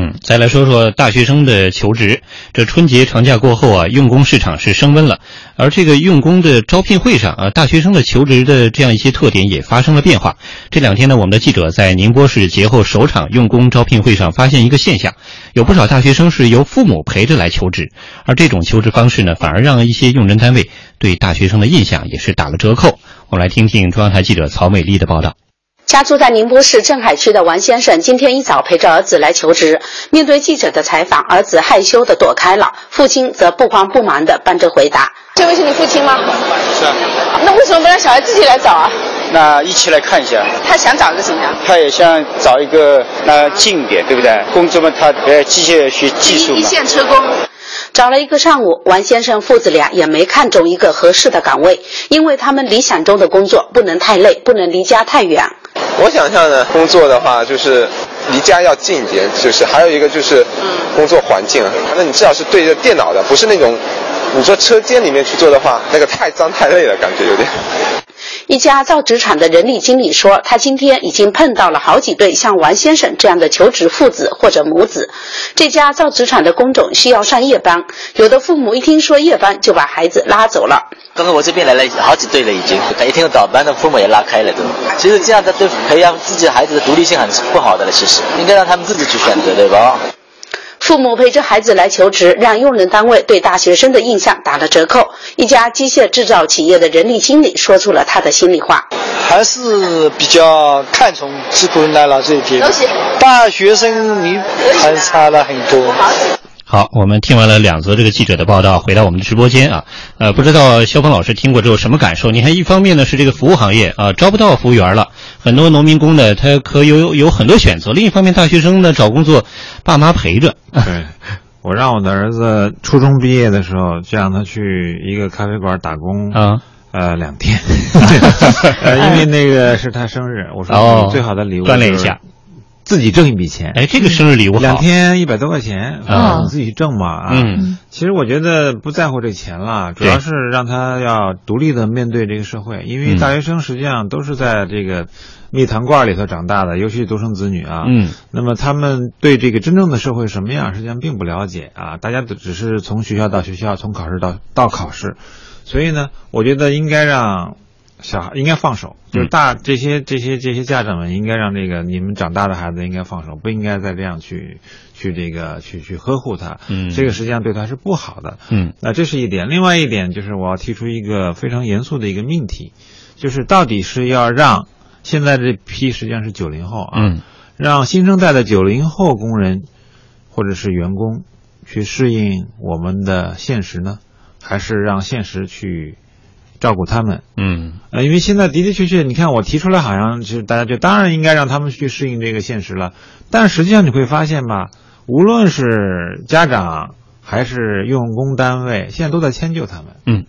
嗯，再来说说大学生的求职。这春节长假过后啊，用工市场是升温了，而这个用工的招聘会上啊，大学生的求职的这样一些特点也发生了变化。这两天呢，我们的记者在宁波市节后首场用工招聘会上发现一个现象，有不少大学生是由父母陪着来求职，而这种求职方式呢，反而让一些用人单位对大学生的印象也是打了折扣。我们来听听中央台记者曹美丽的报道。家住在宁波市镇海区的王先生，今天一早陪着儿子来求职。面对记者的采访，儿子害羞的躲开了，父亲则不慌不忙的帮着回答。这位是你父亲吗？是啊，那为什么不让小孩自己来找啊？那一起来看一下。他想找个什么呀？他也想找一个那近一点，对不对？工作嘛，他呃机械学技术嘛。一线车工。找了一个上午，王先生父子俩也没看中一个合适的岗位，因为他们理想中的工作不能太累，不能离家太远。我想象呢，工作的话就是离家要近一点，就是还有一个就是工作环境啊，那你至少是对着电脑的，不是那种你说车间里面去做的话，那个太脏太累了，感觉有点。一家造纸厂的人力经理说，他今天已经碰到了好几对像王先生这样的求职父子或者母子。这家造纸厂的工种需要上夜班，有的父母一听说夜班就把孩子拉走了。刚刚我这边来了好几对了，已经一听到早班的父母也拉开了都。其实这样的对培养自己孩子的独立性很不好的了，其实应该让他们自己去选择，对吧？父母陪着孩子来求职，让用人单位对大学生的印象打了折扣。一家机械制造企业的人力经理说出了他的心里话：还是比较看重吃苦耐劳这一点。大学生你还差了很多。好，我们听完了两则这个记者的报道，回到我们的直播间啊，呃，不知道肖峰老师听过之后什么感受？你看，一方面呢是这个服务行业啊，招不到服务员了，很多农民工呢他可有有很多选择；另一方面，大学生呢找工作，爸妈陪着。对，我让我的儿子初中毕业的时候，就让他去一个咖啡馆打工啊，呃，两天，呃，因为那个是他生日，我说哦，最好的礼物锻炼一下。自己挣一笔钱，哎，这个生日礼物好，两天一百多块钱啊，自己挣嘛啊。嗯，其实我觉得不在乎这钱了，主要是让他要独立的面对这个社会，因为大学生实际上都是在这个蜜糖罐里头长大的，尤其是独生子女啊。嗯，那么他们对这个真正的社会什么样，实际上并不了解啊。大家都只是从学校到学校，从考试到到考试，所以呢，我觉得应该让。小孩应该放手，就是大这些这些这些家长们应该让这个你们长大的孩子应该放手，不应该再这样去去这个去去呵护他，嗯，这个实际上对他是不好的，嗯，那这是一点。另外一点就是我要提出一个非常严肃的一个命题，就是到底是要让现在这批实际上是九零后啊，嗯，让新生代的九零后工人或者是员工去适应我们的现实呢，还是让现实去？照顾他们，嗯，呃，因为现在的的确确，你看我提出来，好像是大家就当然应该让他们去适应这个现实了，但实际上你会发现吧，无论是家长还是用工单位，现在都在迁就他们，嗯，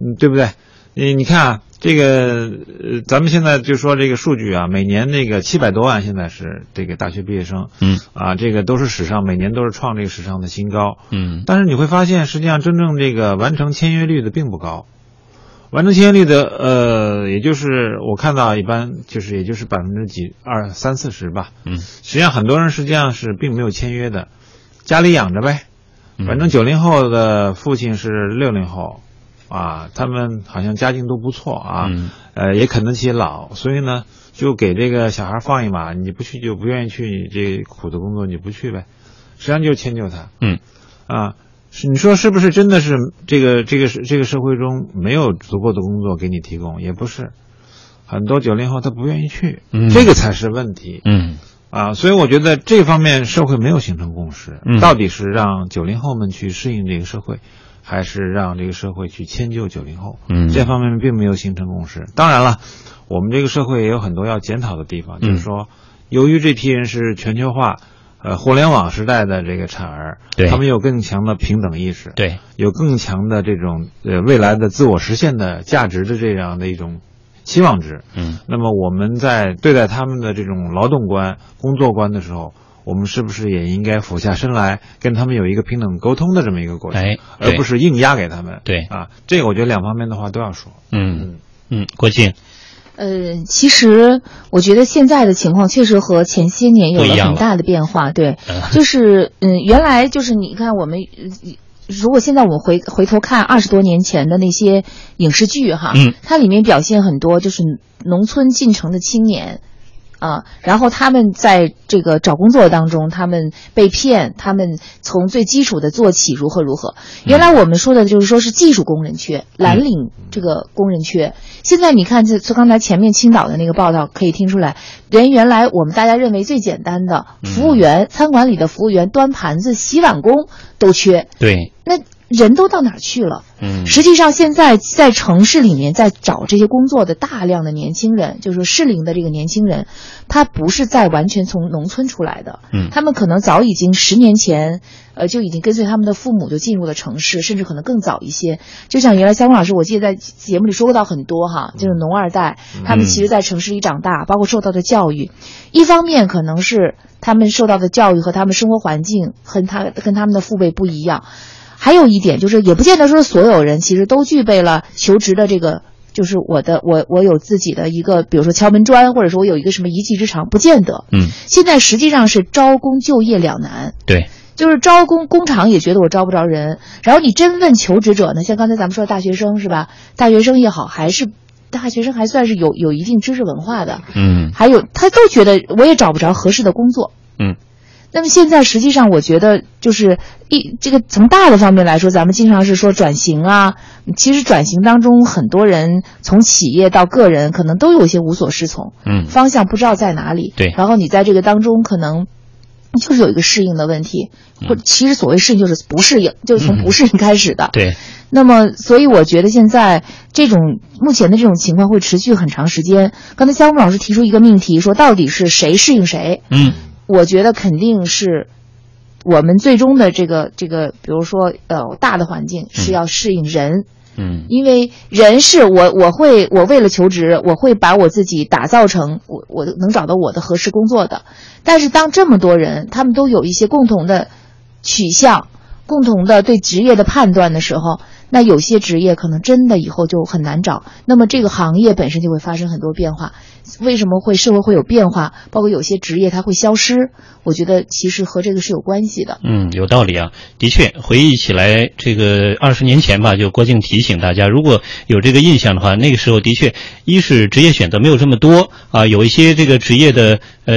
嗯，对不对？你你看啊，这个呃，咱们现在就说这个数据啊，每年那个七百多万，现在是这个大学毕业生，嗯，啊，这个都是史上每年都是创这个史上的新高，嗯，但是你会发现，实际上真正这个完成签约率的并不高。完成签约率的，呃，也就是我看到一般就是也就是百分之几二三四十吧。嗯，实际上很多人实际上是并没有签约的，家里养着呗。反正九零后的父亲是六零后，啊，他们好像家境都不错啊，嗯、呃，也啃得起老，所以呢，就给这个小孩放一马，你不去就不愿意去，你这苦的工作你不去呗，实际上就迁就他。嗯，啊。是你说是不是真的是这个这个是这个社会中没有足够的工作给你提供？也不是，很多九零后他不愿意去，嗯、这个才是问题。嗯，啊，所以我觉得这方面社会没有形成共识，嗯、到底是让九零后们去适应这个社会，还是让这个社会去迁就九零后？嗯，这方面并没有形成共识。当然了，我们这个社会也有很多要检讨的地方，嗯、就是说，由于这批人是全球化。呃，互联网时代的这个产儿，对他们有更强的平等意识，对，有更强的这种呃未来的自我实现的价值的这样的一种期望值。嗯，那么我们在对待他们的这种劳动观、工作观的时候，我们是不是也应该俯下身来跟他们有一个平等沟通的这么一个过程，哎而不是硬压给他们？对啊，这个我觉得两方面的话都要说。嗯嗯，郭靖，呃，其实我觉得现在的情况确实和前些年有了了很大的变化。对嗯，就是嗯，原来就是你看我们。呃如果现在我们回回头看二十多年前的那些影视剧哈，嗯它里面表现很多就是农村进城的青年，啊，然后他们在这个找工作当中，他们被骗，他们从最基础的做起，如何如何。原来我们说的就是说是技术工人缺，蓝领这个工人缺。现在你看，这从刚才前面青岛的那个报道可以听出来，连原来我们大家认为最简单的服务员、餐馆里的服务员、端盘子、洗碗工都缺，对，那人都到哪儿去了？嗯，实际上，现在在城市里面在找这些工作的大量的年轻人，就是适龄的这个年轻人，他不是在完全从农村出来的，嗯他们可能早已经十年前，呃，就已经跟随他们的父母就进入了城市，甚至可能更早一些。就像原来肖峰老师，我记得在节目里说过到很多哈，就是农二代，他们其实在城市里长大，包括受到的教育，一方面可能是他们受到的教育和他们生活环境和他跟他们的父辈不一样。还有一点就是，也不见得说所有人其实都具备了求职的这个，就是我的我我有自己的一个，比如说敲门砖，或者说我有一个什么一技之长，不见得。嗯，现在实际上是招工就业两难。对，就是招工工厂也觉得我招不着人，然后你真问求职者呢，像刚才咱们说的大学生是吧？大学生也好，还是大学生还算是有有一定知识文化的，嗯还有他都觉得我也找不着合适的工作。嗯。那么现在实际上，我觉得就是一这个从大的方面来说，咱们经常是说转型啊，其实转型当中很多人从企业到个人，可能都有些无所适从，嗯方向不知道在哪里。对然后你在这个当中可能。就是有一个适应的问题，或其实所谓适应就是不适应，就是从不适应开始的。对，那么，所以我觉得现在这种目前的这种情况会持续很长时间。刚才肖木老师提出一个命题，说到底是谁适应谁？嗯，我觉得肯定是我们最终的这个这个，比如说呃大的环境是要适应人。嗯因为人是我，我会，我为了求职，我会把我自己打造成我，我能找到我的合适工作的。但是当这么多人，他们都有一些共同的取向、共同的对职业的判断的时候，那有些职业可能真的以后就很难找。那么这个行业本身就会发生很多变化。为什么会社会会有变化？包括有些职业它会消失，我觉得其实和这个是有关系的。嗯，有道理啊。的确，回忆起来，这个二十年前吧，就郭靖提醒大家，如果有这个印象的话，那个时候的确，一是职业选择没有这么多啊，有一些这个职业的呃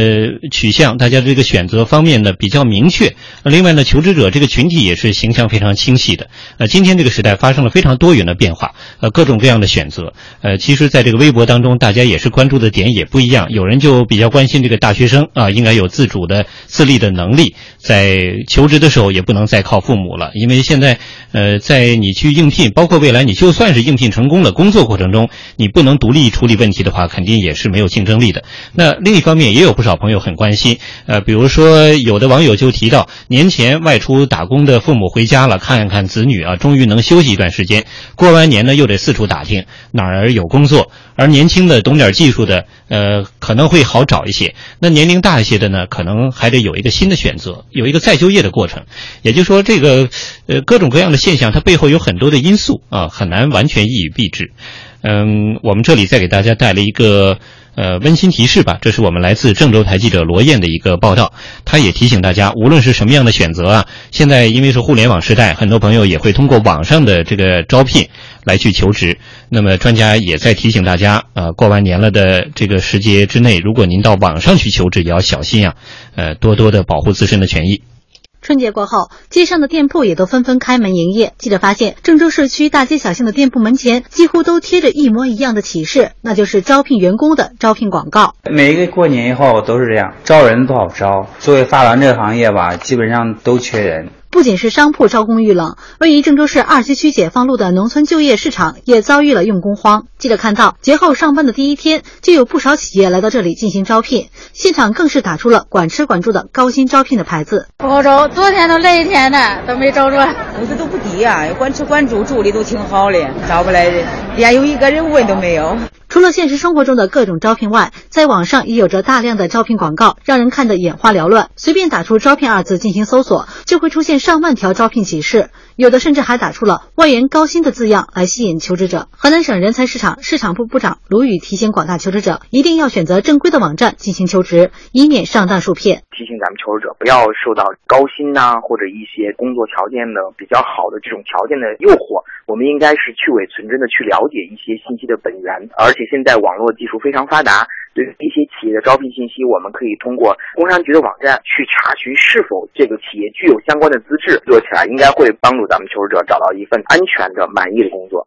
取向，大家这个选择方面呢比较明确。另外呢，求职者这个群体也是形象非常清晰的。呃，今天这个时代发生了非常多元的变化，呃，各种各样的选择。呃，其实在这个微博当中，大家也是关注的点也不一样。有人就比较关心这个大学生啊，应该有自主的自立的能力，在求职的时候也不能再靠父母了，因为现在呃，在你去应聘，包括未来你就算是应聘成功了，工作过程中你不能独立处理问题的话，肯定也是没有竞争力的。那另一方面，也有不少朋友很关心，呃，比如说有的网友就提到，年前外出打工的父母回家了，看一看子女啊，终于能休息一段时间，过完年呢又得四处打听哪儿有工作，而年轻的懂点技术的，呃，可能会好找一些。那年龄大一些的呢，可能还得有一个新的选择，有一个再就业的过程。也就是说，这个呃各种各样的现象，它背后有很多的因素啊，很难完全一以蔽之。嗯，我们这里再给大家带来一个呃温馨提示吧，这是我们来自郑州台记者罗燕的一个报道，他也提醒大家，无论是什么样的选择啊，现在因为是互联网时代，很多朋友也会通过网上的这个招聘来去求职。那么专家也在提醒大家，呃，过完年了的这个时节之内，如果您到网上去求职，也要小心啊，呃，多多的保护自身的权益。春节过后，街上的店铺也都纷纷开门营业。记者发现，郑州市区大街小巷的店铺门前几乎都贴着一模一样的启示，那就是招聘员工的招聘广告。每一个过年以后都是这样，招人不好招。作为发廊这个行业吧，基本上都缺人。不仅是商铺招工遇冷，位于郑州市二七区解放路的农村就业市场也遭遇了用工荒。记记者看到，节后上班的第一天，就有不少企业来到这里进行招聘，现场更是打出了管吃管住的高薪招聘的牌子。不好找，昨天都来一天了，都没找着。工资都不低啊，管吃管住，住的都挺好的，招不来人，连有一个人问都没有。除了现实生活中的各种招聘外，在网上也有着大量的招聘广告，让人看得眼花缭乱。随便打出“招聘”二字进行搜索，就会出现上万条招聘启事，有的甚至还打出了“外援高薪”的字样来吸引求职者。河南省人才市场市场部部长卢宇提醒广大求职者，一定要选择正规的网站进行求职，以免上当受骗。提醒咱们求职者不要受到高薪呐、或者一些工作条件的比较好的这种条件的诱惑，我们应该是去伪存真的去了解一些信息的本源，而且现在网络技术非常发达，对于一些企业的招聘信息，我们可以通过工商局的网站去查询是否这个企业具有相关的资质，做起来应该会帮助咱们求职者找到一份安全的、满意的工作。